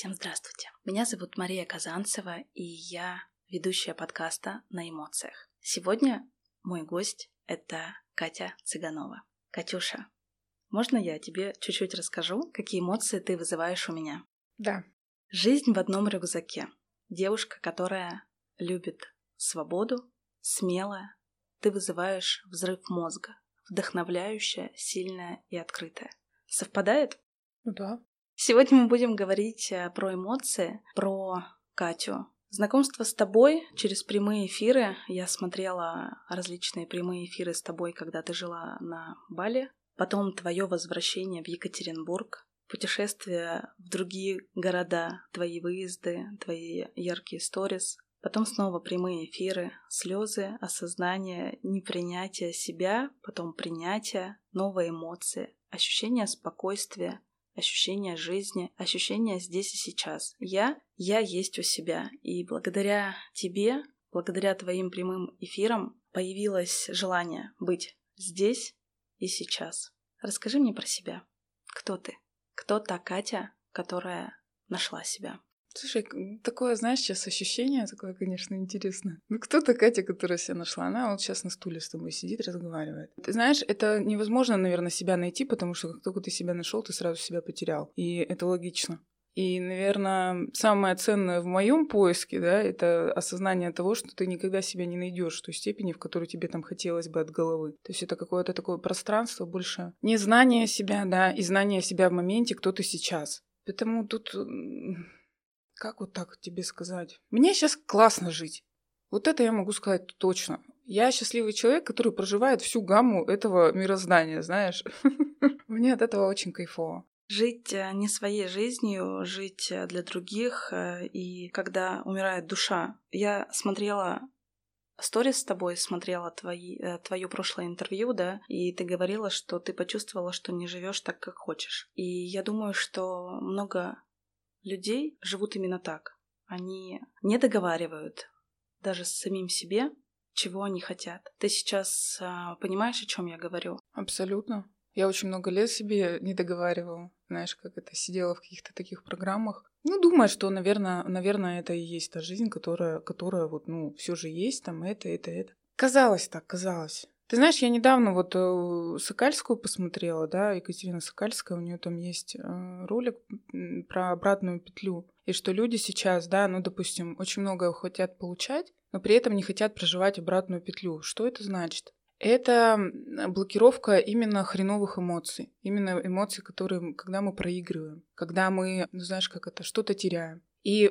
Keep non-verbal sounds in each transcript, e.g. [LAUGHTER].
Всем здравствуйте. Меня зовут Мария Казанцева, и я ведущая подкаста «На эмоциях». Сегодня мой гость — это Катя Цыганова. Катюша, можно я тебе чуть-чуть расскажу, какие эмоции ты вызываешь у меня? Да. Жизнь в одном рюкзаке. Девушка, которая любит свободу, смелая. Ты вызываешь взрыв мозга, вдохновляющая, сильная и открытая. Совпадает? Ну да. Сегодня мы будем говорить э, про эмоции, про Катю. Знакомство с тобой через прямые эфиры. Я смотрела различные прямые эфиры с тобой, когда ты жила на Бали. Потом твое возвращение в Екатеринбург, путешествия в другие города, твои выезды, твои яркие сторис. Потом снова прямые эфиры, слезы, осознание, непринятие себя, потом принятие, новые эмоции, ощущение спокойствия, ощущение жизни, ощущение здесь и сейчас. Я, я есть у себя. И благодаря тебе, благодаря твоим прямым эфирам появилось желание быть здесь и сейчас. Расскажи мне про себя. Кто ты? Кто та Катя, которая нашла себя? Слушай, такое, знаешь, сейчас ощущение такое, конечно, интересно. Ну, кто-то Катя, которая себя нашла, она вот сейчас на стуле с тобой сидит, разговаривает. Ты знаешь, это невозможно, наверное, себя найти, потому что как только ты себя нашел, ты сразу себя потерял. И это логично. И, наверное, самое ценное в моем поиске, да, это осознание того, что ты никогда себя не найдешь в той степени, в которой тебе там хотелось бы от головы. То есть это какое-то такое пространство больше не знание себя, да, и знание себя в моменте, кто ты сейчас. Поэтому тут как вот так тебе сказать? Мне сейчас классно жить. Вот это я могу сказать точно. Я счастливый человек, который проживает всю гамму этого мироздания, знаешь. [LAUGHS] Мне от этого очень кайфово. Жить э, не своей жизнью, жить э, для других. Э, и когда умирает душа, я смотрела сторис с тобой, смотрела твои, твое прошлое интервью, да, и ты говорила, что ты почувствовала, что не живешь так, как хочешь. И я думаю, что много людей живут именно так. Они не договаривают даже с самим себе, чего они хотят. Ты сейчас а, понимаешь, о чем я говорю? Абсолютно. Я очень много лет себе не договаривала. Знаешь, как это сидела в каких-то таких программах. Ну, думаю, что, наверное, наверное, это и есть та жизнь, которая, которая вот, ну, все же есть, там, это, это, это. Казалось так, казалось. Ты знаешь, я недавно вот э, Сокальскую посмотрела, да, Екатерина Сокальская, у нее там есть э, ролик про обратную петлю. И что люди сейчас, да, ну, допустим, очень много хотят получать, но при этом не хотят проживать обратную петлю. Что это значит? Это блокировка именно хреновых эмоций. Именно эмоций, которые, когда мы проигрываем, когда мы, ну, знаешь, как это, что-то теряем. И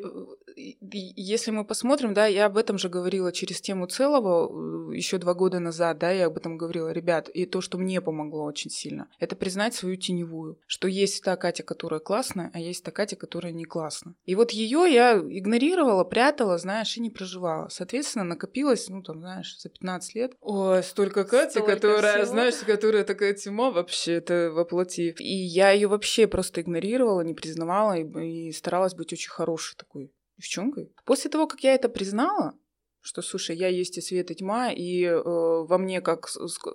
если мы посмотрим, да, я об этом же говорила через тему целого э, еще два года назад, да, я об этом говорила, ребят, и то, что мне помогло очень сильно, это признать свою теневую, что есть та Катя, которая классная, а есть та Катя, которая не классная. И вот ее я игнорировала, прятала, знаешь, и не проживала. Соответственно, накопилось, ну, там, знаешь, за 15 лет. О, столько Кати, столько которая, всего. знаешь, которая такая тьма вообще, это воплоти. И я ее вообще просто игнорировала, не признавала и, и старалась быть очень хорошей такой девчонкой. После того, как я это признала, что, слушай, я есть и свет, и тьма, и э, во мне как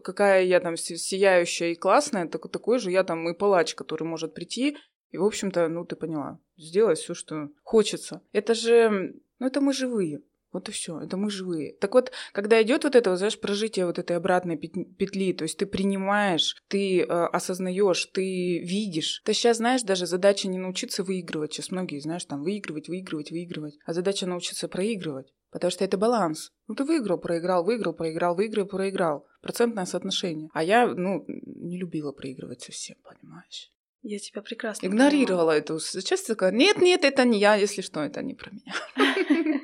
какая я там сияющая и классная, так, такой же я там и палач, который может прийти и, в общем-то, ну, ты поняла, сделать все, что хочется. Это же, ну, это мы живые. Вот и все, это мы живые. Так вот, когда идет вот это, вот, знаешь, прожитие вот этой обратной петли, то есть ты принимаешь, ты э, осознаешь, ты видишь. Ты сейчас, знаешь, даже задача не научиться выигрывать. Сейчас многие, знаешь, там выигрывать, выигрывать, выигрывать. А задача научиться проигрывать. Потому что это баланс. Ну, ты выиграл, проиграл, выиграл, проиграл, выиграл, проиграл. Процентное соотношение. А я, ну, не любила проигрывать совсем, понимаешь? Я тебя прекрасно Игнорировала понимаю. эту. Сейчас такая, нет, нет, это не я, если что, это не про меня. [LAUGHS]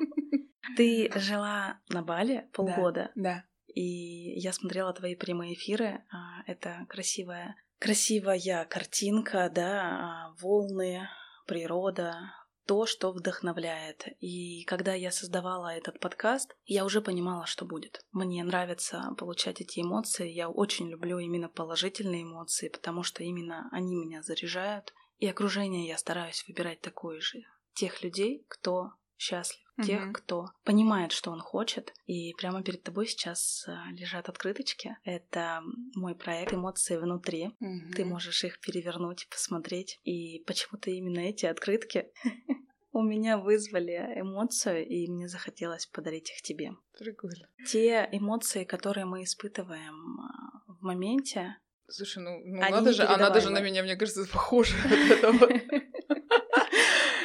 Ты жила на Бали полгода. Да. да. И я смотрела твои прямые эфиры. А, это красивая, красивая картинка, да, а, волны, природа, то, что вдохновляет. И когда я создавала этот подкаст, я уже понимала, что будет. Мне нравится получать эти эмоции. Я очень люблю именно положительные эмоции, потому что именно они меня заряжают. И окружение я стараюсь выбирать такое же. Тех людей, кто счастлив, угу. тех, кто понимает, что он хочет. И прямо перед тобой сейчас э, лежат открыточки. Это мой проект «Эмоции внутри». Угу. Ты можешь их перевернуть, посмотреть. И почему-то именно эти открытки [LAUGHS] у меня вызвали эмоцию, и мне захотелось подарить их тебе. Прикольно. Те эмоции, которые мы испытываем а, в моменте. Слушай, ну, ну надо же, она даже на меня, мне кажется, [LAUGHS] похожа. [LAUGHS]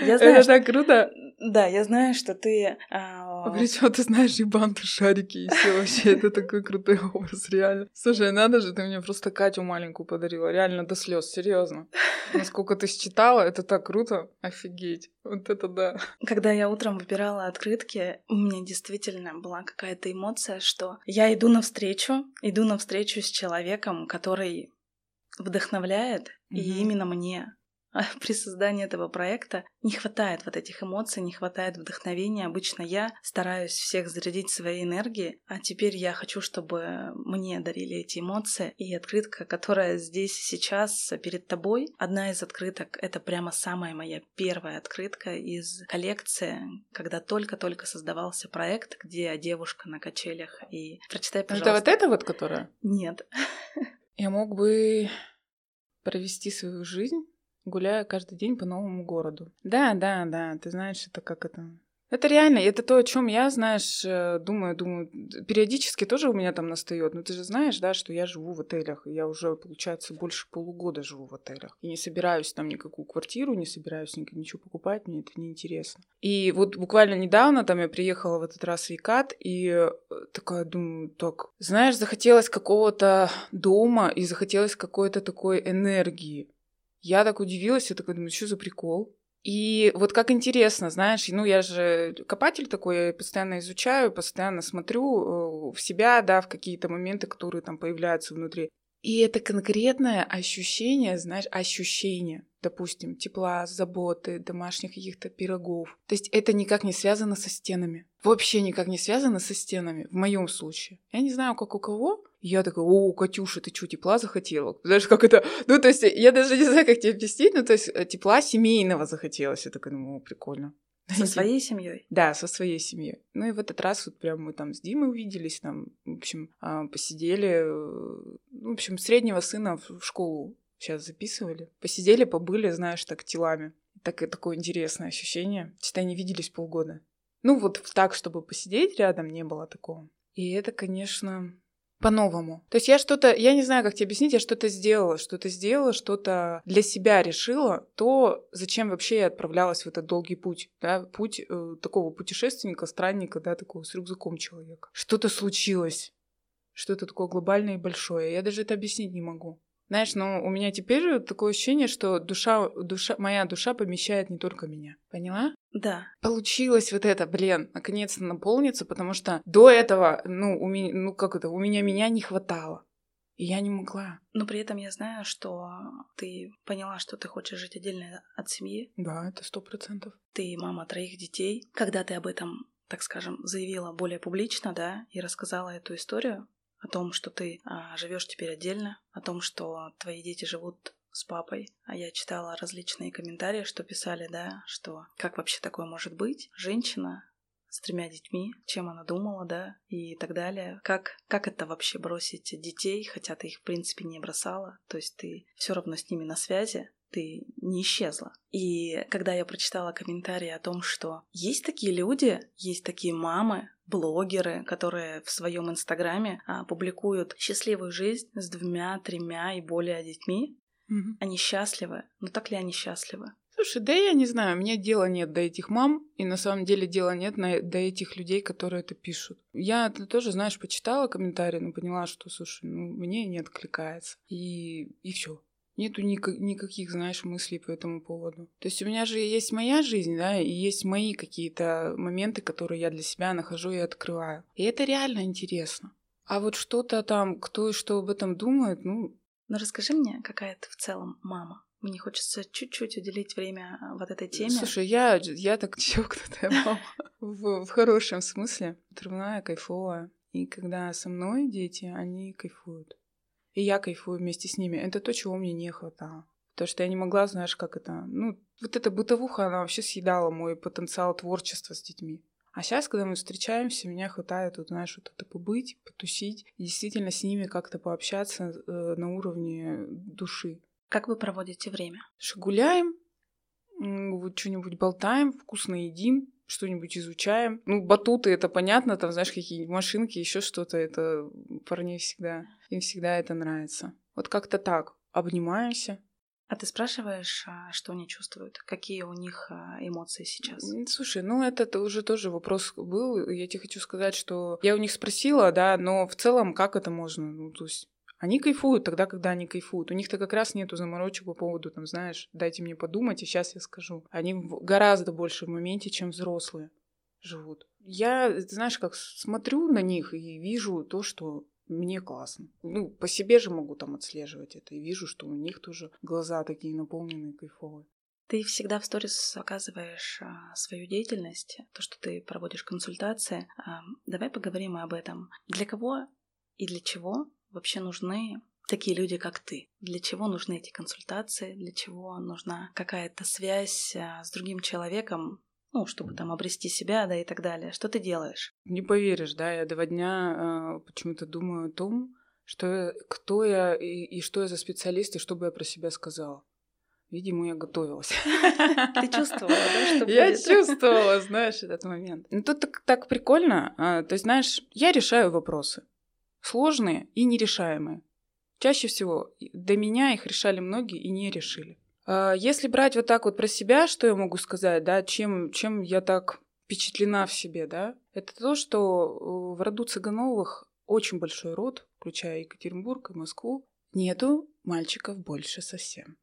Я знаю, это так круто. Да, я знаю, что ты... А... Причем ты знаешь и банты, шарики, и все вообще. Это такой крутой образ, реально. Слушай, надо же, ты мне просто Катю маленькую подарила. Реально до слез, серьезно. Насколько ты считала, это так круто. Офигеть. Вот это да. Когда я утром выбирала открытки, у меня действительно была какая-то эмоция, что я иду навстречу, иду навстречу с человеком, который вдохновляет, mm-hmm. и именно мне [LAUGHS] при создании этого проекта не хватает вот этих эмоций, не хватает вдохновения. Обычно я стараюсь всех зарядить своей энергией, а теперь я хочу, чтобы мне дарили эти эмоции. И открытка, которая здесь сейчас перед тобой, одна из открыток — это прямо самая моя первая открытка из коллекции, когда только-только создавался проект, где девушка на качелях. И прочитай, пожалуйста. Это вот это вот, которая? Нет. [LAUGHS] Я мог бы провести свою жизнь гуляю каждый день по новому городу. Да, да, да, ты знаешь, это как это... Это реально, это то, о чем я, знаешь, э, думаю, думаю, периодически тоже у меня там настает. Но ты же знаешь, да, что я живу в отелях. И я уже, получается, больше полугода живу в отелях. И не собираюсь там никакую квартиру, не собираюсь ничего покупать, мне это не интересно. И вот буквально недавно там я приехала в этот раз в Викат, и э, такая думаю, так, знаешь, захотелось какого-то дома и захотелось какой-то такой энергии. Я так удивилась, я такая думаю, что за прикол? И вот как интересно, знаешь, ну я же копатель такой, я постоянно изучаю, постоянно смотрю э, в себя, да, в какие-то моменты, которые там появляются внутри. И это конкретное ощущение, знаешь, ощущение, допустим, тепла, заботы, домашних каких-то пирогов. То есть это никак не связано со стенами. Вообще никак не связано со стенами, в моем случае. Я не знаю, как у кого, я такая, о, Катюша, ты что, тепла захотела? Знаешь, как это? Ну, то есть, я даже не знаю, как тебе объяснить, ну, то есть, э, тепла семейного захотелось. Я такая, ну, прикольно. [LAUGHS] Со своей семьей? Да, со своей семьей. Ну и в этот раз вот прям мы там с Димой увиделись, там, в общем, а, посидели, э, ну, в общем, среднего сына в школу сейчас записывали. Посидели, побыли, знаешь, так телами. Так, такое интересное ощущение. Считай, не виделись полгода. Ну вот так, чтобы посидеть рядом, не было такого. И это, конечно, по-новому. То есть я что-то, я не знаю, как тебе объяснить, я что-то сделала, что-то сделала, что-то для себя решила, то, зачем вообще я отправлялась в этот долгий путь, да, путь э, такого путешественника, странника, да, такого с рюкзаком человека. Что-то случилось, что-то такое глобальное и большое, я даже это объяснить не могу. Знаешь, но у меня теперь такое ощущение, что душа, душа, моя душа помещает не только меня. Поняла? Да. Получилось вот это, блин, наконец-то наполниться, потому что до этого, ну, у меня, ну, как это, у меня меня не хватало. И я не могла. Но при этом я знаю, что ты поняла, что ты хочешь жить отдельно от семьи. Да, это сто процентов. Ты мама троих детей. Когда ты об этом, так скажем, заявила более публично, да, и рассказала эту историю, о том, что ты а, живешь теперь отдельно, о том, что твои дети живут с папой, а я читала различные комментарии, что писали, да, что как вообще такое может быть? Женщина с тремя детьми, чем она думала, да, и так далее. Как, как это вообще бросить детей, хотя ты их, в принципе, не бросала, то есть ты все равно с ними на связи, ты не исчезла. И когда я прочитала комментарии о том, что есть такие люди, есть такие мамы, блогеры, которые в своем инстаграме а, публикуют счастливую жизнь с двумя, тремя и более детьми, угу. они счастливы. Но так ли они счастливы? Слушай, да я не знаю, мне дела нет до этих мам, и на самом деле дела нет на, до этих людей, которые это пишут. Я это тоже, знаешь, почитала комментарии, но поняла, что, слушай, ну, мне не откликается. И, и все нету никак, никаких, знаешь, мыслей по этому поводу. То есть у меня же есть моя жизнь, да, и есть мои какие-то моменты, которые я для себя нахожу и открываю. И это реально интересно. А вот что-то там, кто и что об этом думает, ну... Ну расскажи мне, какая ты в целом мама? Мне хочется чуть-чуть уделить время а, вот этой теме. Слушай, я, я так [LAUGHS] чокнутая мама. В, в хорошем смысле. Отрывная, кайфовая. И когда со мной дети, они кайфуют. И я кайфую вместе с ними. Это то, чего мне не хватало. Потому что я не могла, знаешь, как это... Ну, вот эта бытовуха, она вообще съедала мой потенциал творчества с детьми. А сейчас, когда мы встречаемся, меня хватает, вот, знаешь, вот это побыть, потусить, и действительно с ними как-то пообщаться э, на уровне души. Как вы проводите время? Гуляем, Вот что-нибудь болтаем, вкусно едим, что-нибудь изучаем. Ну, батуты, это понятно, там, знаешь, какие машинки, еще что-то, это парней всегда, им всегда это нравится. Вот как-то так. Обнимаемся, а ты спрашиваешь, а, что они чувствуют? Какие у них а, эмоции сейчас? Слушай, ну это уже тоже вопрос был. Я тебе хочу сказать, что я у них спросила, да, но в целом как это можно? Ну, то есть они кайфуют тогда, когда они кайфуют. У них-то как раз нету заморочек по поводу, там, знаешь, дайте мне подумать, и сейчас я скажу. Они гораздо больше в моменте, чем взрослые живут. Я, знаешь, как смотрю на них и вижу то, что мне классно. Ну, по себе же могу там отслеживать это и вижу, что у них тоже глаза такие наполненные, кайфовые. Ты всегда в сторис оказываешь а, свою деятельность, то, что ты проводишь консультации. Давай поговорим об этом. Для кого и для чего вообще нужны такие люди, как ты? Для чего нужны эти консультации? Для чего нужна какая-то связь а, с другим человеком, ну, чтобы там обрести себя, да, и так далее. Что ты делаешь? Не поверишь, да, я два дня э, почему-то думаю о том, что я, кто я и, и что я за специалист, и что бы я про себя сказала. Видимо, я готовилась. [LAUGHS] Ты чувствовала, да, что Я чувствовала, знаешь, этот момент. Ну, тут так, так прикольно. А, то есть, знаешь, я решаю вопросы. Сложные и нерешаемые. Чаще всего до меня их решали многие и не решили. А, если брать вот так вот про себя, что я могу сказать, да, чем, чем я так впечатлена в себе, да, это то, что в роду Цыгановых очень большой род, включая Екатеринбург и Москву, нету мальчиков больше совсем.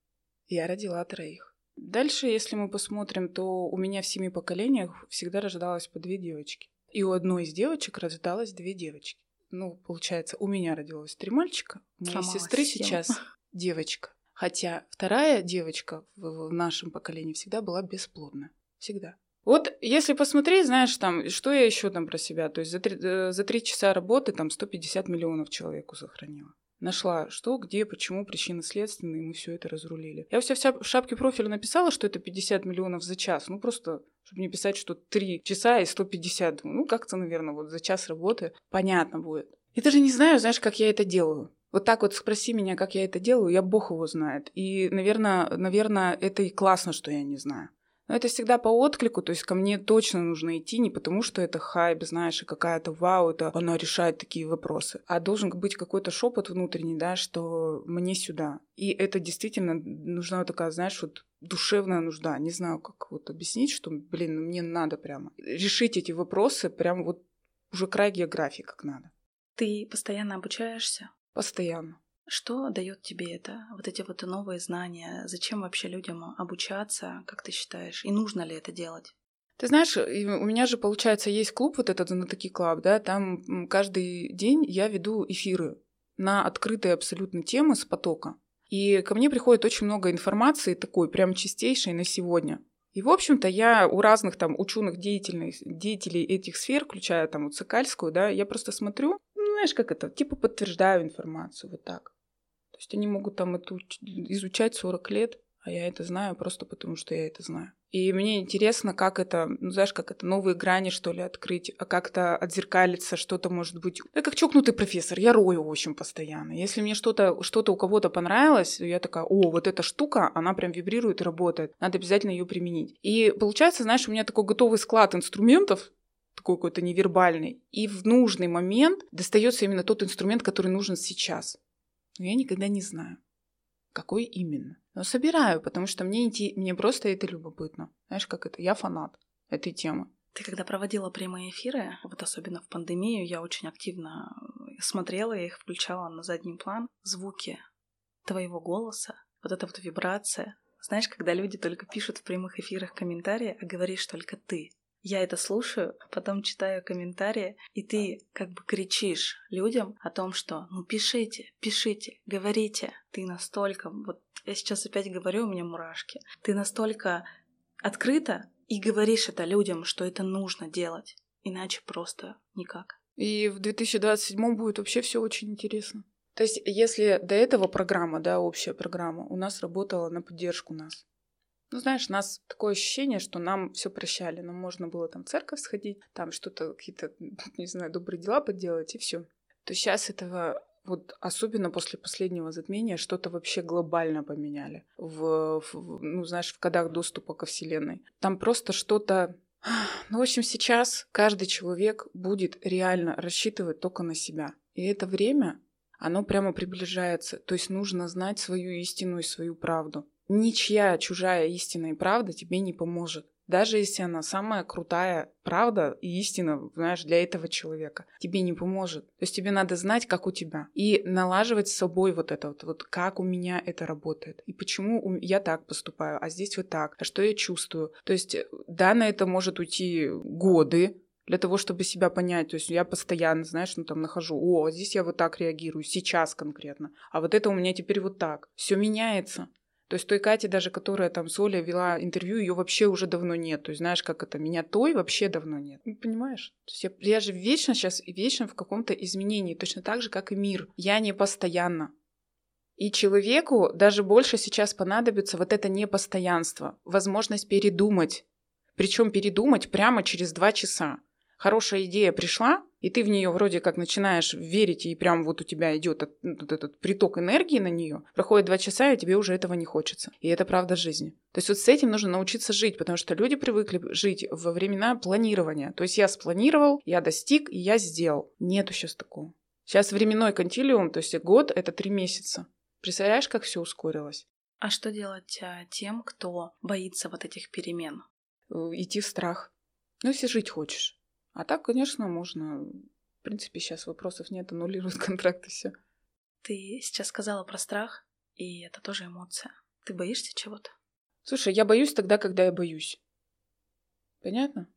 Я родила троих. Дальше, если мы посмотрим, то у меня в семи поколениях всегда рождалось по две девочки. И у одной из девочек рождалось две девочки. Ну, получается, у меня родилось три мальчика, у моей Сломалась сестры всем. сейчас [LAUGHS] девочка. Хотя вторая девочка в, в нашем поколении всегда была бесплодна. Всегда. Вот если посмотреть, знаешь, там, что я еще там про себя, то есть за три, э, за три часа работы там 150 миллионов человеку сохранила. Нашла, что, где, почему, причины следственные, мы все это разрулили. Я все в шапке профиля написала, что это 50 миллионов за час. Ну, просто, чтобы не писать, что 3 часа и 150. Ну, как-то, наверное, вот за час работы понятно будет. Я даже не знаю, знаешь, как я это делаю. Вот так вот спроси меня, как я это делаю, я бог его знает. И, наверное, наверное, это и классно, что я не знаю. Но это всегда по отклику, то есть ко мне точно нужно идти не потому, что это хайп, знаешь, и какая-то вау, это она решает такие вопросы, а должен быть какой-то шепот внутренний, да, что мне сюда. И это действительно нужна такая, знаешь, вот душевная нужда. Не знаю, как вот объяснить, что, блин, ну мне надо прямо решить эти вопросы прямо вот уже край географии как надо. Ты постоянно обучаешься? Постоянно. Что дает тебе это? Вот эти вот новые знания? Зачем вообще людям обучаться, как ты считаешь? И нужно ли это делать? Ты знаешь, у меня же, получается, есть клуб, вот этот Знатоки Club, да, там каждый день я веду эфиры на открытые абсолютно темы с потока. И ко мне приходит очень много информации такой, прям чистейшей на сегодня. И, в общем-то, я у разных там ученых деятелей, этих сфер, включая там вот Сокальскую, да, я просто смотрю, знаешь, как это, типа подтверждаю информацию, вот так. То есть они могут там это изучать 40 лет, а я это знаю просто потому, что я это знаю. И мне интересно, как это, ну, знаешь, как это новые грани, что ли, открыть, а как-то отзеркалиться, что-то может быть. Я как чокнутый профессор, я рою, общем, постоянно. Если мне что-то что у кого-то понравилось, я такая, о, вот эта штука, она прям вибрирует и работает, надо обязательно ее применить. И получается, знаешь, у меня такой готовый склад инструментов, такой какой-то невербальный. И в нужный момент достается именно тот инструмент, который нужен сейчас. Но я никогда не знаю, какой именно. Но собираю, потому что мне, мне просто это любопытно. Знаешь, как это? Я фанат этой темы. Ты когда проводила прямые эфиры, вот особенно в пандемию, я очень активно смотрела, я их включала на задний план. Звуки твоего голоса, вот эта вот вибрация. Знаешь, когда люди только пишут в прямых эфирах комментарии, а говоришь только ты я это слушаю, а потом читаю комментарии, и ты как бы кричишь людям о том, что ну пишите, пишите, говорите. Ты настолько, вот я сейчас опять говорю, у меня мурашки. Ты настолько открыто и говоришь это людям, что это нужно делать. Иначе просто никак. И в 2027 будет вообще все очень интересно. То есть, если до этого программа, да, общая программа, у нас работала на поддержку нас, ну, знаешь, у нас такое ощущение, что нам все прощали. Нам можно было там в церковь сходить, там что-то, какие-то, [LAUGHS] не знаю, добрые дела поделать, и все. То сейчас этого вот особенно после последнего затмения что-то вообще глобально поменяли в, в ну знаешь в кодах доступа ко вселенной там просто что-то [SIGHS] ну, в общем, сейчас каждый человек будет реально рассчитывать только на себя. И это время, оно прямо приближается. То есть нужно знать свою истину и свою правду. Ничья чужая истина и правда тебе не поможет. Даже если она самая крутая правда и истина, знаешь, для этого человека, тебе не поможет. То есть тебе надо знать, как у тебя. И налаживать с собой вот это вот, вот как у меня это работает. И почему я так поступаю, а здесь вот так. А что я чувствую. То есть, э, да, на это может уйти годы, для того, чтобы себя понять. То есть я постоянно, знаешь, ну там нахожу, о, здесь я вот так реагирую, сейчас конкретно, а вот это у меня теперь вот так. Все меняется. То есть той Кати даже, которая там с Олей вела интервью, ее вообще уже давно нет. То есть знаешь, как это, меня той вообще давно нет. Ну, понимаешь? То есть я, я же вечно сейчас, вечно в каком-то изменении, точно так же, как и мир. Я не постоянно. И человеку даже больше сейчас понадобится вот это непостоянство, возможность передумать. Причем передумать прямо через два часа хорошая идея пришла, и ты в нее вроде как начинаешь верить, и прям вот у тебя идет вот этот приток энергии на нее, проходит два часа, и тебе уже этого не хочется. И это правда жизни. То есть вот с этим нужно научиться жить, потому что люди привыкли жить во времена планирования. То есть я спланировал, я достиг, и я сделал. Нету сейчас такого. Сейчас временной контилиум, то есть год — это три месяца. Представляешь, как все ускорилось? А что делать а, тем, кто боится вот этих перемен? Э, идти в страх. Ну, если жить хочешь. А так, конечно, можно. В принципе, сейчас вопросов нет, аннулируют [LAUGHS] контракт и все. Ты сейчас сказала про страх, и это тоже эмоция. Ты боишься чего-то? Слушай, я боюсь тогда, когда я боюсь. Понятно?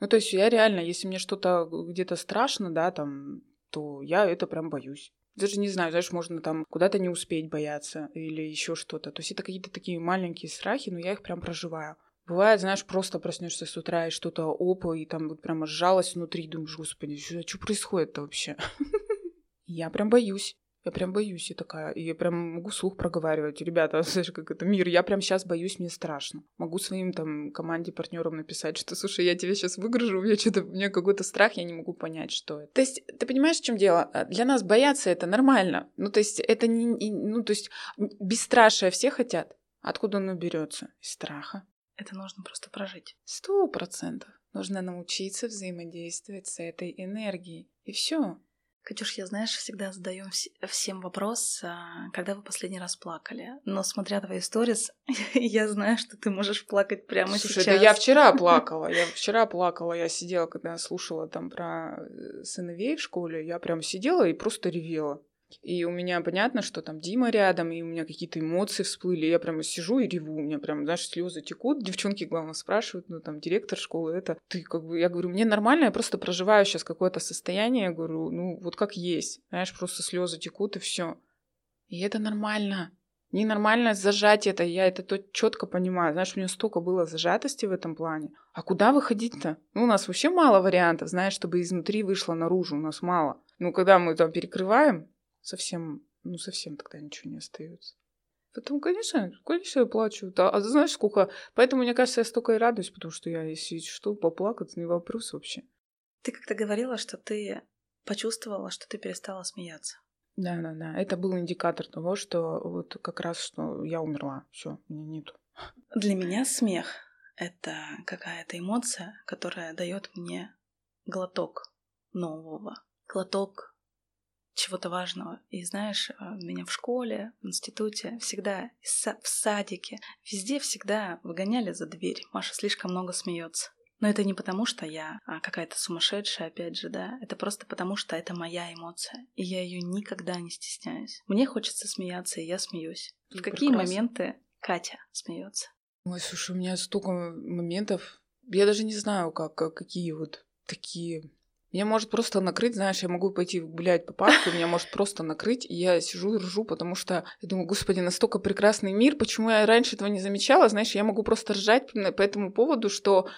Ну, то есть я реально, если мне что-то где-то страшно, да, там, то я это прям боюсь. Даже не знаю, знаешь, можно там куда-то не успеть бояться или еще что-то. То есть это какие-то такие маленькие страхи, но я их прям проживаю. Бывает, знаешь, просто проснешься с утра и что-то опа, и там вот прямо сжалось внутри, думаешь, господи, что, что происходит-то вообще? [LAUGHS] Я прям боюсь. Я прям боюсь, и такая, и я прям могу слух проговаривать. Ребята, [LAUGHS] знаешь, как это мир, я прям сейчас боюсь, мне страшно. Могу своим там команде, партнерам написать, что, слушай, я тебя сейчас выгружу, у меня что-то, у меня какой-то страх, я не могу понять, что это. То есть, ты понимаешь, в чем дело? Для нас бояться это нормально. Ну, то есть, это не, ну, то есть, бесстрашие все хотят. Откуда оно берется? Из страха. Это нужно просто прожить. Сто процентов. Нужно научиться взаимодействовать с этой энергией. И все. Катюш, я, знаешь, всегда задаю вс- всем вопрос, а, когда вы последний раз плакали. Но смотря твои сторис, [LAUGHS] я знаю, что ты можешь плакать прямо Слушай, сейчас. да я вчера [LAUGHS] плакала. Я вчера плакала. Я сидела, когда слушала там про э, сыновей в школе, я прям сидела и просто ревела. И у меня понятно, что там Дима рядом, и у меня какие-то эмоции всплыли. Я прямо сижу и реву. У меня прям, знаешь, слезы текут. Девчонки, главное, спрашивают, ну, там, директор школы, это ты как бы... Я говорю, мне нормально, я просто проживаю сейчас какое-то состояние. Я говорю, ну, вот как есть. Знаешь, просто слезы текут, и все. И это нормально. Ненормально зажать это, я это то четко понимаю. Знаешь, у меня столько было зажатости в этом плане. А куда выходить-то? Ну, у нас вообще мало вариантов, знаешь, чтобы изнутри вышло наружу. У нас мало. Ну, когда мы там перекрываем, совсем, ну, совсем тогда ничего не остается. Потом, конечно, конечно, я плачу. Да. А знаешь, сколько... Поэтому, мне кажется, я столько и радуюсь, потому что я, если что, поплакать, не вопрос вообще. Ты как-то говорила, что ты почувствовала, что ты перестала смеяться. Да, да, да. Это был индикатор того, что вот как раз, что я умерла. Все, меня нету. Для меня смех — это какая-то эмоция, которая дает мне глоток нового, глоток чего-то важного. И знаешь, э, меня в школе, в институте, всегда в садике, везде всегда выгоняли за дверь. Маша слишком много смеется. Но это не потому, что я а, какая-то сумасшедшая, опять же, да. Это просто потому, что это моя эмоция. И я ее никогда не стесняюсь. Мне хочется смеяться, и я смеюсь. В какие моменты Катя смеется? Ой, слушай, у меня столько моментов. Я даже не знаю, как, какие вот такие меня может просто накрыть, знаешь, я могу пойти гулять по парку, меня может просто накрыть, и я сижу и ржу, потому что я думаю, господи, настолько прекрасный мир, почему я раньше этого не замечала, знаешь, я могу просто ржать по этому поводу, что,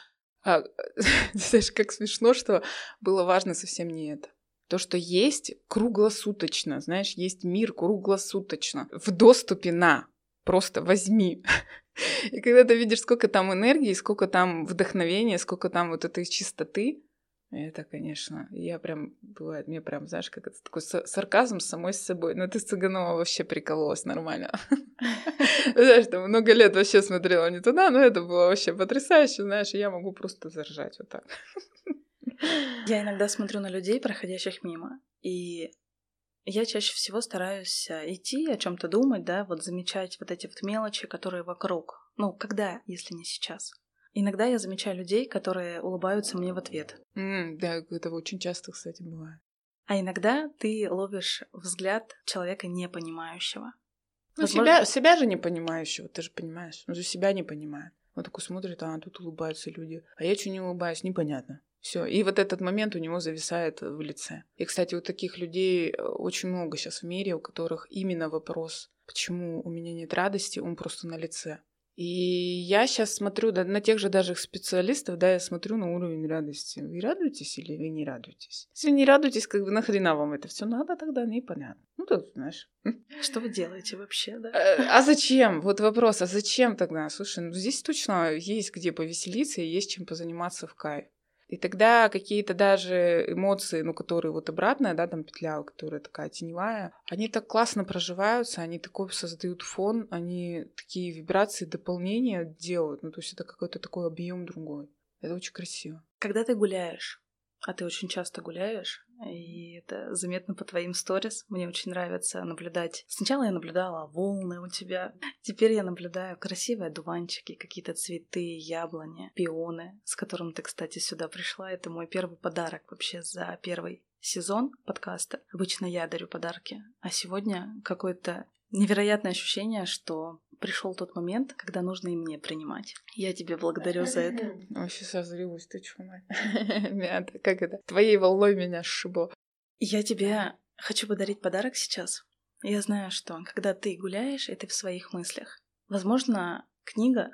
а, [LAUGHS] знаешь, как смешно, что было важно совсем не это. То, что есть круглосуточно, знаешь, есть мир круглосуточно, в доступе на, просто возьми. [LAUGHS] И когда ты видишь, сколько там энергии, сколько там вдохновения, сколько там вот этой чистоты, Это, конечно, я прям, бывает, мне прям, знаешь, как это такой сарказм самой с собой. Ну, ты с Цыганова вообще прикололась нормально. [LAUGHS] Знаешь, там много лет вообще смотрела не туда, но это было вообще потрясающе, знаешь, я могу просто заржать вот так. Я иногда смотрю на людей, проходящих мимо, и я чаще всего стараюсь э, идти, о чем-то думать, да, вот замечать вот эти вот мелочи, которые вокруг. Ну, когда, если не сейчас? Иногда я замечаю людей, которые улыбаются мне в ответ. Mm, да, это очень часто, кстати, бывает. А иногда ты ловишь взгляд человека непонимающего. Ну, Возможно... себя, себя же не понимающего, ты же понимаешь. Он же себя не понимает. Он такой смотрит, а тут улыбаются люди. А я что не улыбаюсь, непонятно. Все. И вот этот момент у него зависает в лице. И, кстати, у таких людей э, очень много сейчас в мире, у которых именно вопрос, почему у меня нет радости, он просто на лице. И я сейчас смотрю да, на тех же даже специалистов, да, я смотрю на уровень радости. Вы радуетесь или вы не радуетесь? Если не радуетесь, как бы нахрена вам это все надо, тогда непонятно. Ну, тут, знаешь. Что вы делаете вообще, да? Э, а зачем? Вот вопрос, а зачем тогда? Слушай, ну здесь точно есть где повеселиться и есть чем позаниматься в кайф. И тогда какие-то даже эмоции, ну, которые вот обратная, да, там петля, которая такая теневая, они так классно проживаются, они такой создают фон, они такие вибрации, дополнения делают. Ну, то есть это какой-то такой объем другой. Это очень красиво. Когда ты гуляешь, а ты очень часто гуляешь, и это заметно по твоим сторис. Мне очень нравится наблюдать. Сначала я наблюдала волны у тебя. Теперь я наблюдаю красивые дуванчики, какие-то цветы, яблони, пионы, с которым ты, кстати, сюда пришла. Это мой первый подарок вообще за первый сезон подкаста. Обычно я дарю подарки, а сегодня какое-то невероятное ощущение, что пришел тот момент, когда нужно и мне принимать. Я тебе благодарю за это. [LAUGHS] Вообще созрелась, ты чё, [LAUGHS] Мята, как это? Твоей волной меня сшибло. Я тебе хочу подарить подарок сейчас. Я знаю, что когда ты гуляешь, и ты в своих мыслях, возможно, книга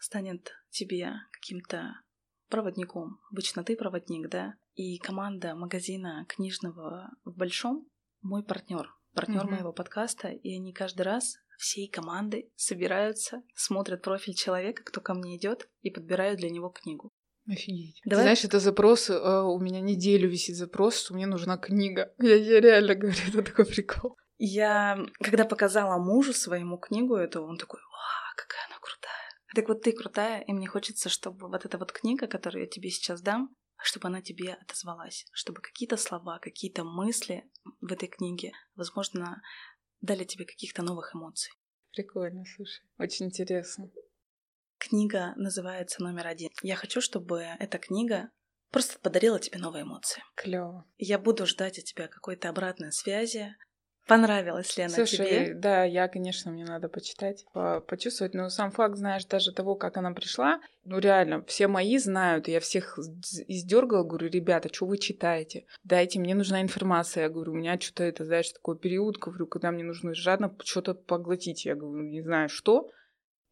станет тебе каким-то проводником. Обычно ты проводник, да? И команда магазина книжного в Большом мой партнер, партнер mm-hmm. моего подкаста, и они каждый раз всей командой собираются, смотрят профиль человека, кто ко мне идет, и подбирают для него книгу. Офигеть. Давай... Ты знаешь, это запрос, э, у меня неделю висит запрос, что мне нужна книга. Я, я реально говорю, это такой прикол. Я, когда показала мужу своему книгу эту, он такой, вау, какая она крутая. Так вот ты крутая, и мне хочется, чтобы вот эта вот книга, которую я тебе сейчас дам, чтобы она тебе отозвалась, чтобы какие-то слова, какие-то мысли в этой книге, возможно, дали тебе каких-то новых эмоций. Прикольно, слушай. Очень интересно. Книга называется «Номер один». Я хочу, чтобы эта книга просто подарила тебе новые эмоции. Клево. Я буду ждать от тебя какой-то обратной связи, Понравилась ли она Слушай, тебе? да, я, конечно, мне надо почитать, почувствовать. Но сам факт, знаешь, даже того, как она пришла, ну реально, все мои знают, я всех издергала, говорю, ребята, что вы читаете? Дайте, мне нужна информация. Я говорю, у меня что-то это, знаешь, такой период, говорю, когда мне нужно жадно что-то поглотить. Я говорю, не знаю что.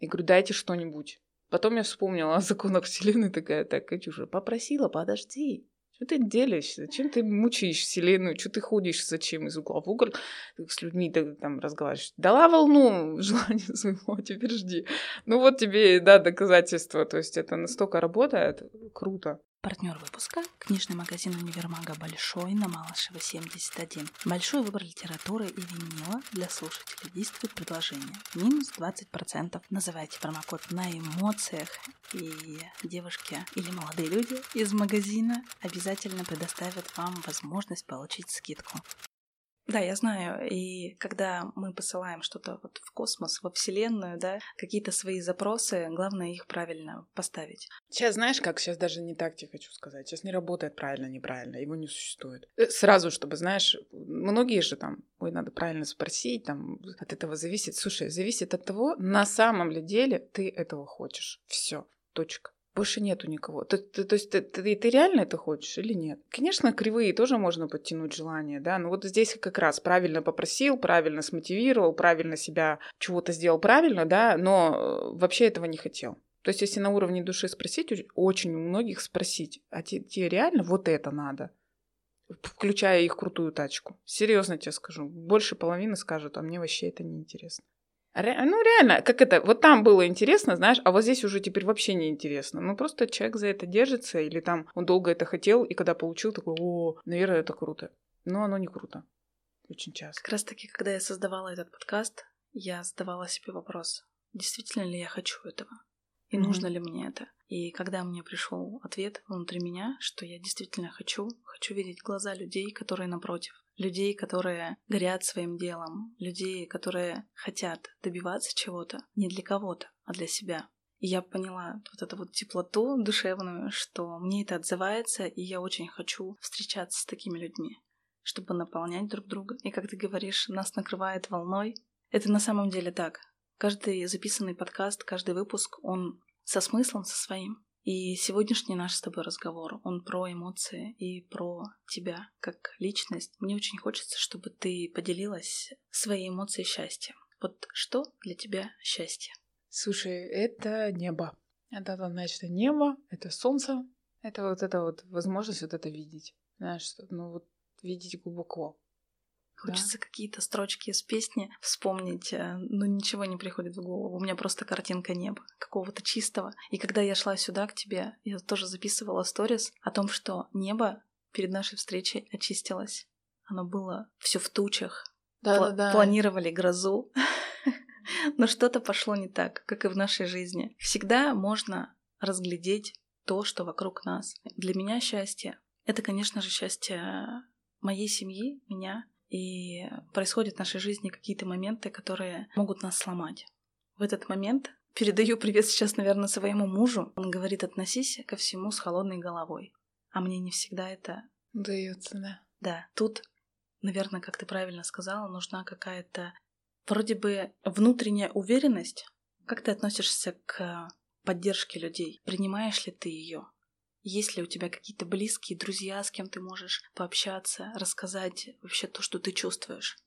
Я говорю, дайте что-нибудь. Потом я вспомнила о законах Вселенной, такая, так, Катюша, попросила, подожди. Что ты делишься? Зачем ты мучаешь вселенную? Что ты ходишь зачем из угла в угол с людьми ты там разговариваешь? Дала волну [LAUGHS] желание своего, а теперь жди. Ну вот тебе, да, доказательства. То есть это настолько работает. Круто. Партнер выпуска – книжный магазин универмага «Большой» на Малышева, 71. Большой выбор литературы и винила для слушателей действует предложение. Минус 20%. Называйте промокод на эмоциях, и девушки или молодые люди из магазина обязательно предоставят вам возможность получить скидку. Да, я знаю. И когда мы посылаем что-то вот в космос, во Вселенную, да, какие-то свои запросы, главное их правильно поставить. Сейчас знаешь, как сейчас даже не так тебе хочу сказать. Сейчас не работает правильно, неправильно, его не существует. Э, сразу, чтобы, знаешь, многие же там, ой, надо правильно спросить, там от этого зависит. Слушай, зависит от того, на самом ли деле ты этого хочешь. Все, точка больше нету никого. То, то, то есть ты, ты, ты реально это хочешь или нет? Конечно, кривые тоже можно подтянуть желание, да, но вот здесь как раз правильно попросил, правильно смотивировал, правильно себя чего-то сделал правильно, да, но э, вообще этого не хотел. То есть если на уровне души спросить, очень у многих спросить, а тебе, тебе реально вот это надо? Включая их крутую тачку. Серьезно тебе скажу. Больше половины скажут, а мне вообще это не интересно. Ре- ну, реально, как это, вот там было интересно, знаешь, а вот здесь уже теперь вообще не интересно. Ну, просто человек за это держится, или там он долго это хотел, и когда получил, такой, о, наверное, это круто. Но оно не круто. Очень часто. Как раз таки, когда я создавала этот подкаст, я задавала себе вопрос, действительно ли я хочу этого? И mm-hmm. нужно ли мне это? И когда мне пришел ответ внутри меня, что я действительно хочу, хочу видеть глаза людей, которые напротив, людей, которые горят своим делом, людей, которые хотят добиваться чего-то не для кого-то, а для себя. И я поняла вот эту вот теплоту душевную, что мне это отзывается, и я очень хочу встречаться с такими людьми, чтобы наполнять друг друга. И как ты говоришь, нас накрывает волной. Это на самом деле так. Каждый записанный подкаст, каждый выпуск, он со смыслом, со своим. И сегодняшний наш с тобой разговор, он про эмоции и про тебя как личность. Мне очень хочется, чтобы ты поделилась своей эмоцией счастья. Вот что для тебя счастье? Слушай, это небо. Это значит небо, это солнце, это вот это вот возможность вот это видеть. Знаешь, ну вот видеть глубоко. Хочется да. какие-то строчки из песни вспомнить, э, но ничего не приходит в голову. У меня просто картинка неба, какого-то чистого. И когда я шла сюда к тебе, я тоже записывала сторис о том, что небо перед нашей встречей очистилось. Оно было все в тучах. Да, Пла- да, да. Планировали грозу. [LAUGHS] Но что-то пошло не так, как и в нашей жизни. Всегда можно разглядеть то, что вокруг нас. Для меня счастье — это, конечно же, счастье моей семьи, меня, и происходят в нашей жизни какие-то моменты, которые могут нас сломать. В этот момент передаю привет сейчас, наверное, своему мужу. Он говорит, относись ко всему с холодной головой. А мне не всегда это... Дается, да. Да, тут, наверное, как ты правильно сказала, нужна какая-то вроде бы внутренняя уверенность. Как ты относишься к поддержке людей? Принимаешь ли ты ее? Есть ли у тебя какие-то близкие друзья, с кем ты можешь пообщаться, рассказать вообще то, что ты чувствуешь?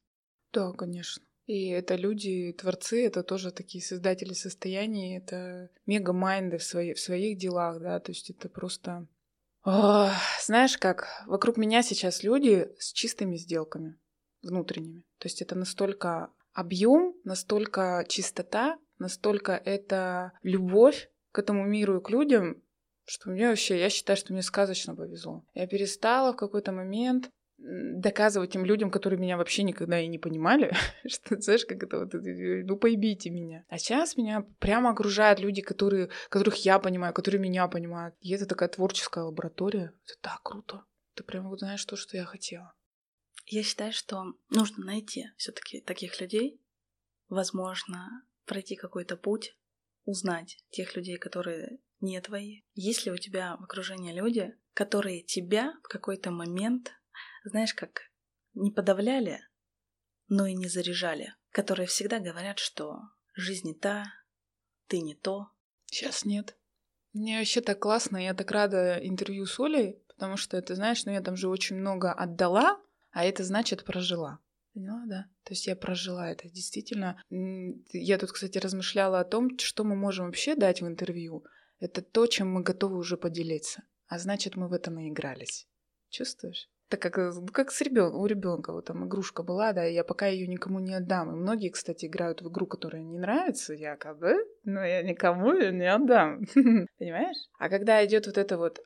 Да, конечно. И это люди, творцы, это тоже такие создатели состояний, это мега-майнды в, в своих делах, да, то есть это просто... О, знаешь как, вокруг меня сейчас люди с чистыми сделками внутренними. То есть это настолько объем, настолько чистота, настолько это любовь к этому миру и к людям, что мне вообще, я считаю, что мне сказочно повезло. Я перестала в какой-то момент доказывать тем людям, которые меня вообще никогда и не понимали, [LAUGHS] что, знаешь, как это вот, ну, поймите меня. А сейчас меня прямо окружают люди, которые, которых я понимаю, которые меня понимают. И это такая творческая лаборатория. Это так круто. Ты прям вот знаешь то, что я хотела. Я считаю, что нужно найти все таки таких людей, возможно, пройти какой-то путь, узнать тех людей, которые не твои. Есть ли у тебя в окружении люди, которые тебя в какой-то момент, знаешь, как не подавляли, но и не заряжали, которые всегда говорят, что жизнь не та, ты не то. Сейчас нет. Мне вообще так классно, я так рада интервью с Олей, потому что это, знаешь, ну я там же очень много отдала, а это значит прожила. Поняла, да? То есть я прожила это. Действительно, я тут, кстати, размышляла о том, что мы можем вообще дать в интервью. Это то, чем мы готовы уже поделиться. А значит, мы в это наигрались. Чувствуешь? Так как, ну, как с ребенком, у ребенка вот там игрушка была, да, я пока ее никому не отдам. И многие, кстати, играют в игру, которая не нравится, якобы, но я никому ее не отдам. [LAUGHS] Понимаешь? А когда идет вот это вот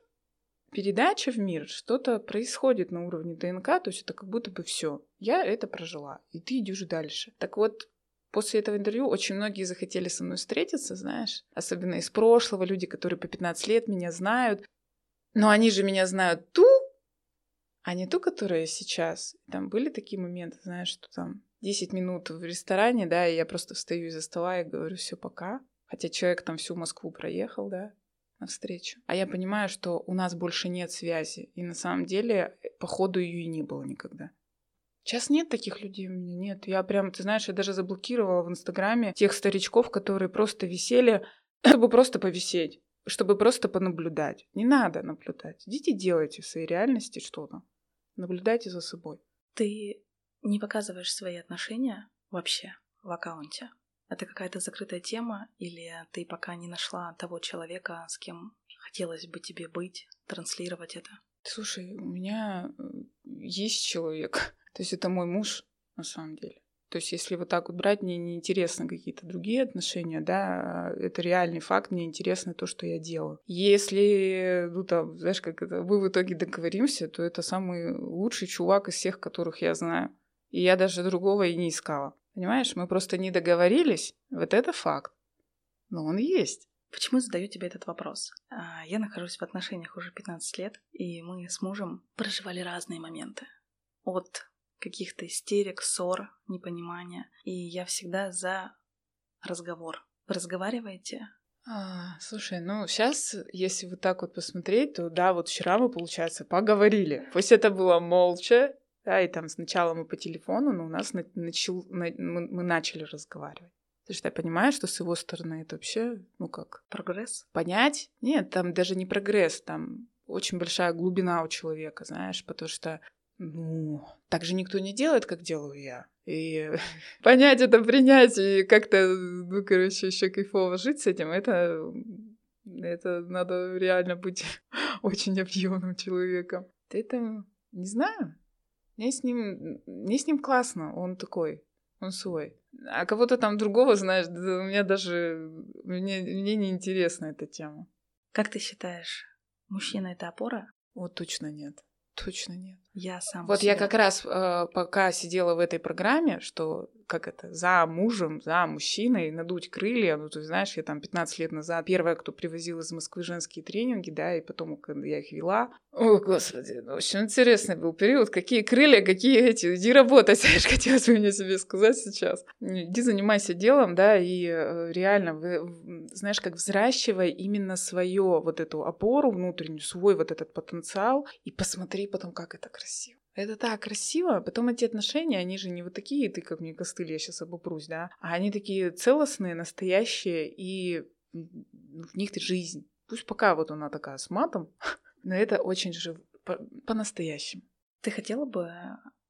передача в мир, что-то происходит на уровне ДНК, то есть это как будто бы все. Я это прожила, и ты идешь дальше. Так вот, после этого интервью очень многие захотели со мной встретиться, знаешь, особенно из прошлого, люди, которые по 15 лет меня знают. Но они же меня знают ту, а не ту, которая сейчас. Там были такие моменты, знаешь, что там 10 минут в ресторане, да, и я просто встаю из-за стола и говорю, все, пока. Хотя человек там всю Москву проехал, да, навстречу. А я понимаю, что у нас больше нет связи. И на самом деле, походу, ее и не было никогда. Сейчас нет таких людей у меня, нет. Я прям, ты знаешь, я даже заблокировала в Инстаграме тех старичков, которые просто висели, [LAUGHS] чтобы просто повисеть, чтобы просто понаблюдать. Не надо наблюдать. Идите делайте в своей реальности что-то. Наблюдайте за собой. Ты не показываешь свои отношения вообще в аккаунте? Это какая-то закрытая тема, или ты пока не нашла того человека, с кем хотелось бы тебе быть, транслировать это? Слушай, у меня э, есть человек. То есть это мой муж, на самом деле. То есть, если вот так вот брать, мне не интересны какие-то другие отношения, да, это реальный факт, мне интересно то, что я делаю. Если, ну там, знаешь, как это, мы в итоге договоримся, то это самый лучший чувак из всех, которых я знаю. И я даже другого и не искала. Понимаешь, мы просто не договорились, вот это факт. Но он есть. Почему задаю тебе этот вопрос? А, я нахожусь в отношениях уже 15 лет, и мы с мужем проживали разные моменты. От каких-то истерик, ссор, непонимания. И я всегда за разговор. Вы разговариваете? А, слушай, ну сейчас, если вот так вот посмотреть, то да, вот вчера мы, получается, поговорили. Пусть это было молча, да, и там сначала мы по телефону, но у нас на, начал, на, мы, мы начали разговаривать. Ты что, я понимаю, что с его стороны это вообще, ну как? Прогресс? Понять? Нет, там даже не прогресс, там очень большая глубина у человека, знаешь, потому что ну, так же никто не делает, как делаю я. И [LAUGHS] понять это, принять и как-то, ну, короче, еще кайфово жить с этим, это, это надо реально быть [LAUGHS] очень объемным человеком. Ты это, не знаю, мне с ним, мне с ним классно, он такой, он свой. А кого-то там другого, знаешь, у меня даже, мне, мне не интересна эта тема. Как ты считаешь, мужчина — это опора? Вот точно нет. Точно нет. Я сам. Вот я как раз э, пока сидела в этой программе, что как это, за мужем, за мужчиной надуть крылья. Ну, ты знаешь, я там 15 лет назад первая, кто привозил из Москвы женские тренинги, да, и потом, когда я их вела. О, господи, ну, очень интересный был период. Какие крылья, какие эти, иди работать, [LAUGHS] знаешь, хотелось мне себе сказать сейчас. Иди занимайся делом, да, и э, реально, вы, знаешь, как взращивай именно свое вот эту опору внутреннюю, свой вот этот потенциал, и посмотри потом, как это красиво. Это так красиво. Потом эти отношения, они же не вот такие, ты как мне костыль, я сейчас обопрусь, да, а они такие целостные, настоящие, и в них жизнь. Пусть пока вот она такая с матом, [LAUGHS] но это очень же по-настоящему. Ты хотела бы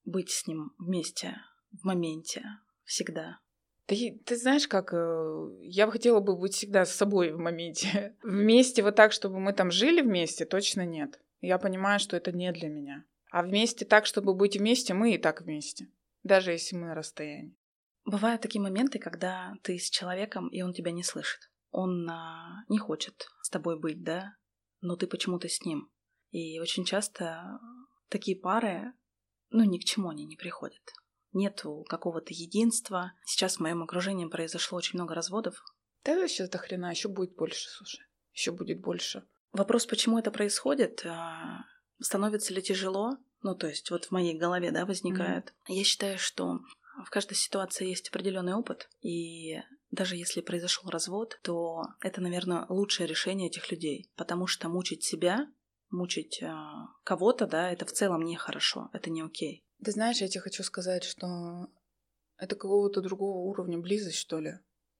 быть с ним вместе, в моменте, всегда? Ты, ты знаешь, как э, я бы хотела бы быть всегда с собой в моменте. [LAUGHS] Вместе вот так, чтобы мы там жили вместе, точно нет. Я понимаю, что это не для меня. А вместе так, чтобы быть вместе, мы и так вместе. Даже если мы на расстоянии. Бывают такие моменты, когда ты с человеком, и он тебя не слышит. Он а, не хочет с тобой быть, да? Но ты почему-то с ним. И очень часто такие пары, ну, ни к чему они не приходят. Нету какого-то единства. Сейчас в моем окружении произошло очень много разводов. Да, сейчас до хрена, еще будет больше, слушай. Еще будет больше. Вопрос, почему это происходит, а, становится ли тяжело, ну, то есть вот в моей голове, да, возникает. Mm-hmm. Я считаю, что в каждой ситуации есть определенный опыт, и даже если произошел развод, то это, наверное, лучшее решение этих людей, потому что мучить себя, мучить э, кого-то, да, это в целом нехорошо, это не окей. Ты знаешь, я тебе хочу сказать, что это какого-то другого уровня близость, что ли.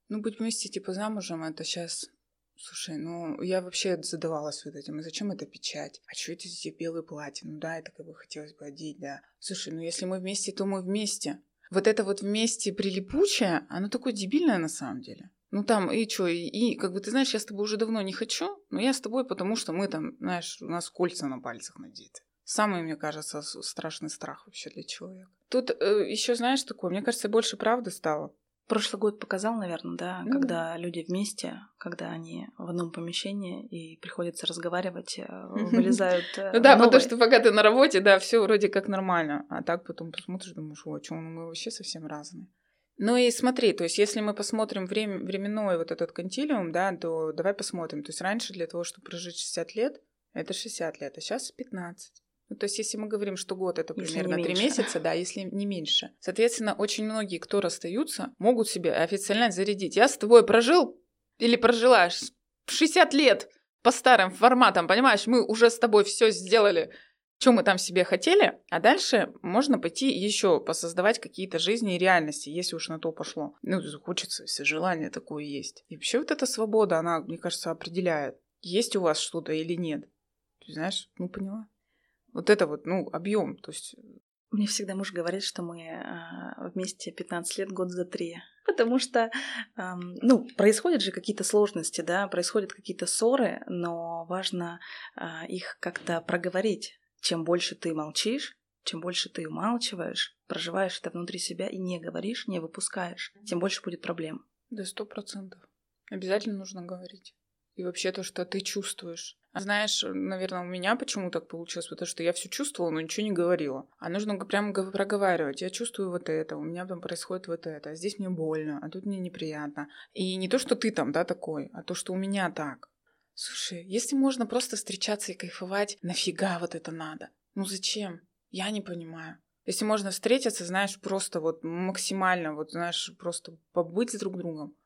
Ну, быть вместе, типа, замужем, это сейчас Слушай, ну я вообще задавалась вот этим, и зачем это печать? А что это эти белые платья? Ну да, это как бы хотелось бы одеть, да. Слушай, ну если мы вместе, то мы вместе. Вот это вот вместе прилипучее, оно такое дебильное на самом деле. Ну там, и что, и, и как бы ты знаешь, я с тобой уже давно не хочу, но я с тобой, потому что мы там, знаешь, у нас кольца на пальцах надеты. Самый, мне кажется, страшный страх вообще для человека. Тут э, еще знаешь такое, мне кажется, больше правды стало. Прошлый год показал, наверное, да, mm. когда люди вместе, когда они в одном помещении и приходится разговаривать, э, [LAUGHS] вылезают. Э, ну да, потому что пока ты на работе, да, все вроде как нормально, а так потом посмотришь, думаешь, о, чем мы вообще совсем разные. Ну и смотри, то есть если мы посмотрим время, временной вот этот континуум, да, то давай посмотрим. То есть раньше для того, чтобы прожить 60 лет, это 60 лет, а сейчас 15. Ну, то есть, если мы говорим, что год это примерно три месяца, да, если не меньше. Соответственно, очень многие, кто расстаются, могут себе официально зарядить. Я с тобой прожил или прожила 60 лет по старым форматам, понимаешь, мы уже с тобой все сделали, что мы там себе хотели, а дальше можно пойти еще посоздавать какие-то жизни и реальности, если уж на то пошло. Ну, хочется, все желание такое есть. И вообще вот эта свобода, она, мне кажется, определяет, есть у вас что-то или нет. Ты знаешь, ну поняла. Вот это вот, ну, объем, то есть... Э, Мне всегда муж говорит, что мы э, вместе 15 лет, год за три. [LAUGHS] Потому что, ну, происходят же какие-то сложности, да, происходят какие-то ссоры, но важно э, их как-то проговорить. Чем больше ты молчишь, чем больше ты умалчиваешь, проживаешь это внутри себя и не говоришь, не выпускаешь, тем больше будет проблем. Да, сто процентов. Обязательно нужно говорить. И вообще то, что ты чувствуешь. Знаешь, наверное, у меня почему так получилось, потому что я все чувствовала, но ничего не говорила. А нужно прямо проговаривать. Я чувствую вот это, у меня там происходит вот это, а здесь мне больно, а тут мне неприятно. И не то, что ты там, да, такой, а то, что у меня так. Слушай, если можно просто встречаться и кайфовать, нафига вот это надо? Ну зачем? Я не понимаю. Если можно встретиться, знаешь, просто вот максимально, вот знаешь, просто побыть с друг другом,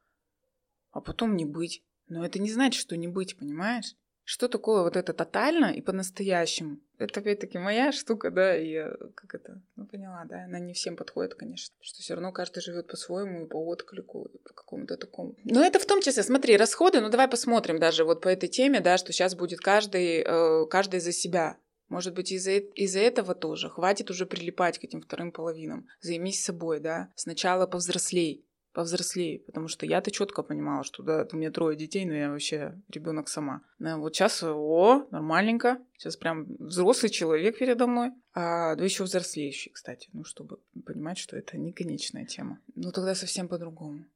а потом не быть. Но это не значит, что не быть, понимаешь? Что такое вот это тотально и по-настоящему? Это опять-таки моя штука, да, и э, как это, ну поняла, да, она не всем подходит, конечно, что все равно каждый живет по-своему, по отклику, по какому-то такому. Но это в том числе, смотри, расходы, ну давай посмотрим даже вот по этой теме, да, что сейчас будет каждый, э, каждый за себя. Может быть, из-за из этого тоже. Хватит уже прилипать к этим вторым половинам. Займись собой, да. Сначала повзрослей повзрослее, потому что я-то четко понимала, что да, у меня трое детей, но я вообще ребенок сама. Да, вот сейчас, о, нормальненько, сейчас прям взрослый человек передо мной, а да еще взрослеющий, кстати, ну, чтобы понимать, что это не конечная тема. Ну, тогда совсем по-другому.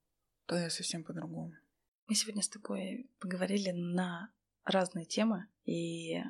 Тогда совсем по-другому. Мы сегодня с тобой поговорили на разные темы, и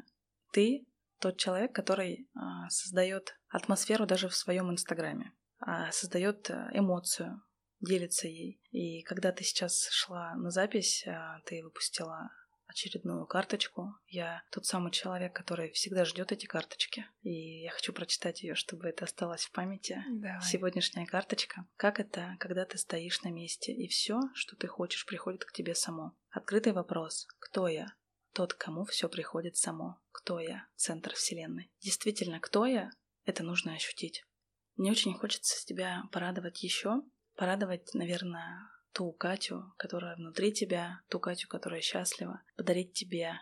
ты тот человек, который а, создает атмосферу даже в своем инстаграме, а, создает э, эмоцию, делится ей. И когда ты сейчас шла на запись, а, ты выпустила очередную карточку. Я тот самый человек, который всегда ждет эти карточки. И я хочу прочитать ее, чтобы это осталось в памяти. Давай. Сегодняшняя карточка. Как это, когда ты стоишь на месте, и все, что ты хочешь, приходит к тебе само? Открытый вопрос. Кто я? Тот, кому все приходит само. Кто я? Центр Вселенной. Действительно, кто я? Это нужно ощутить. Мне очень хочется тебя порадовать еще порадовать, наверное, ту Катю, которая внутри тебя, ту Катю, которая счастлива, подарить тебе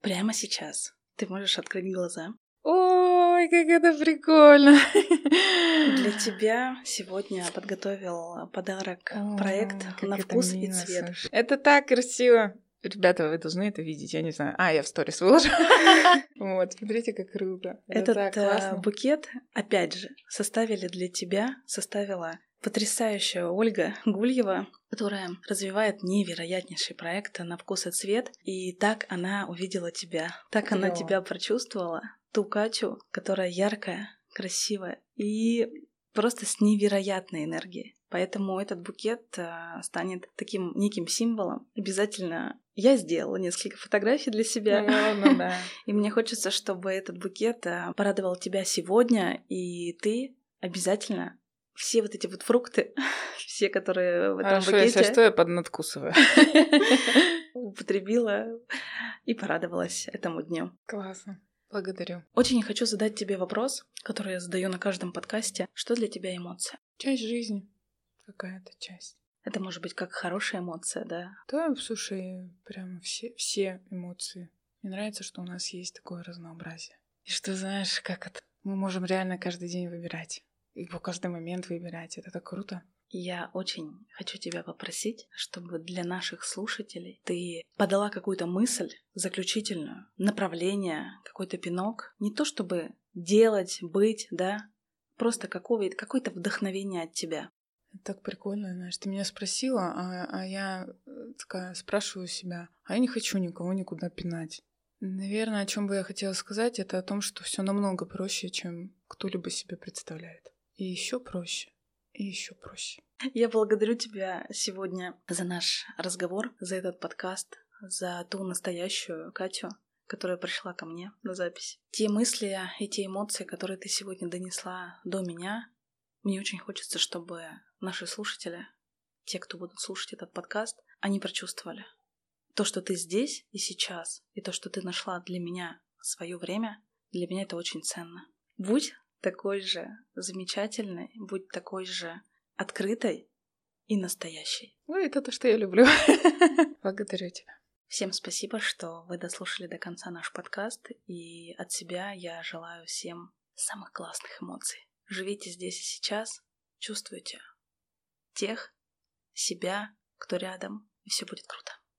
прямо сейчас. Ты можешь открыть глаза. Ой, как это прикольно! [LAUGHS] Для [LAUGHS] тебя сегодня подготовил подарок проект на вкус и цвет. Это так красиво! Ребята, вы должны это видеть, я не знаю. А, я в сторис выложу. [LAUGHS] Вот, смотрите, как круто. Этот э, букет, опять же, составили для тебя, составила потрясающая Ольга Гульева, которая развивает невероятнейший проект на вкус и цвет. И так она увидела тебя, так Клево. она тебя прочувствовала, ту Катю, которая яркая, красивая и просто с невероятной энергией. Поэтому этот букет а, станет таким неким символом. Обязательно я сделала несколько фотографий для себя. Ну, да. [LAUGHS] И мне хочется, чтобы этот букет а, порадовал тебя сегодня, и ты обязательно все вот эти вот фрукты, [LAUGHS] все, которые в этом Хорошо, букете... если что, я поднадкусываю. [LAUGHS] употребила и порадовалась этому дню. Классно. Благодарю. Очень хочу задать тебе вопрос, который я задаю на каждом подкасте. Что для тебя эмоция? Часть жизни. Какая-то часть. Это может быть как хорошая эмоция, да? Да, слушай, прям все, все эмоции. Мне нравится, что у нас есть такое разнообразие. И что, знаешь, как это? Мы можем реально каждый день выбирать и по каждый момент выбирать. Это так круто. Я очень хочу тебя попросить, чтобы для наших слушателей ты подала какую-то мысль заключительную, направление, какой-то пинок. Не то чтобы делать, быть, да, просто какое- какое-то вдохновение от тебя. Так прикольно, знаешь, ты меня спросила, а, а я э, такая спрашиваю себя, а я не хочу никого никуда пинать. Наверное, о чем бы я хотела сказать, это о том, что все намного проще, чем кто-либо себе представляет. И еще проще. И еще проще. Я благодарю тебя сегодня за наш разговор, за этот подкаст, за ту настоящую Катю, которая пришла ко мне на запись. Те мысли и те эмоции, которые ты сегодня донесла до меня, мне очень хочется, чтобы наши слушатели, те, кто будут слушать этот подкаст, они прочувствовали. То, что ты здесь и сейчас, и то, что ты нашла для меня свое время, для меня это очень ценно. Будь такой же замечательной, будь такой же открытой и настоящей. Ну, это то, что я люблю. [LAUGHS] Благодарю тебя. Всем спасибо, что вы дослушали до конца наш подкаст, и от себя я желаю всем самых классных эмоций. Живите здесь и сейчас, чувствуйте тех, себя, кто рядом, и все будет круто.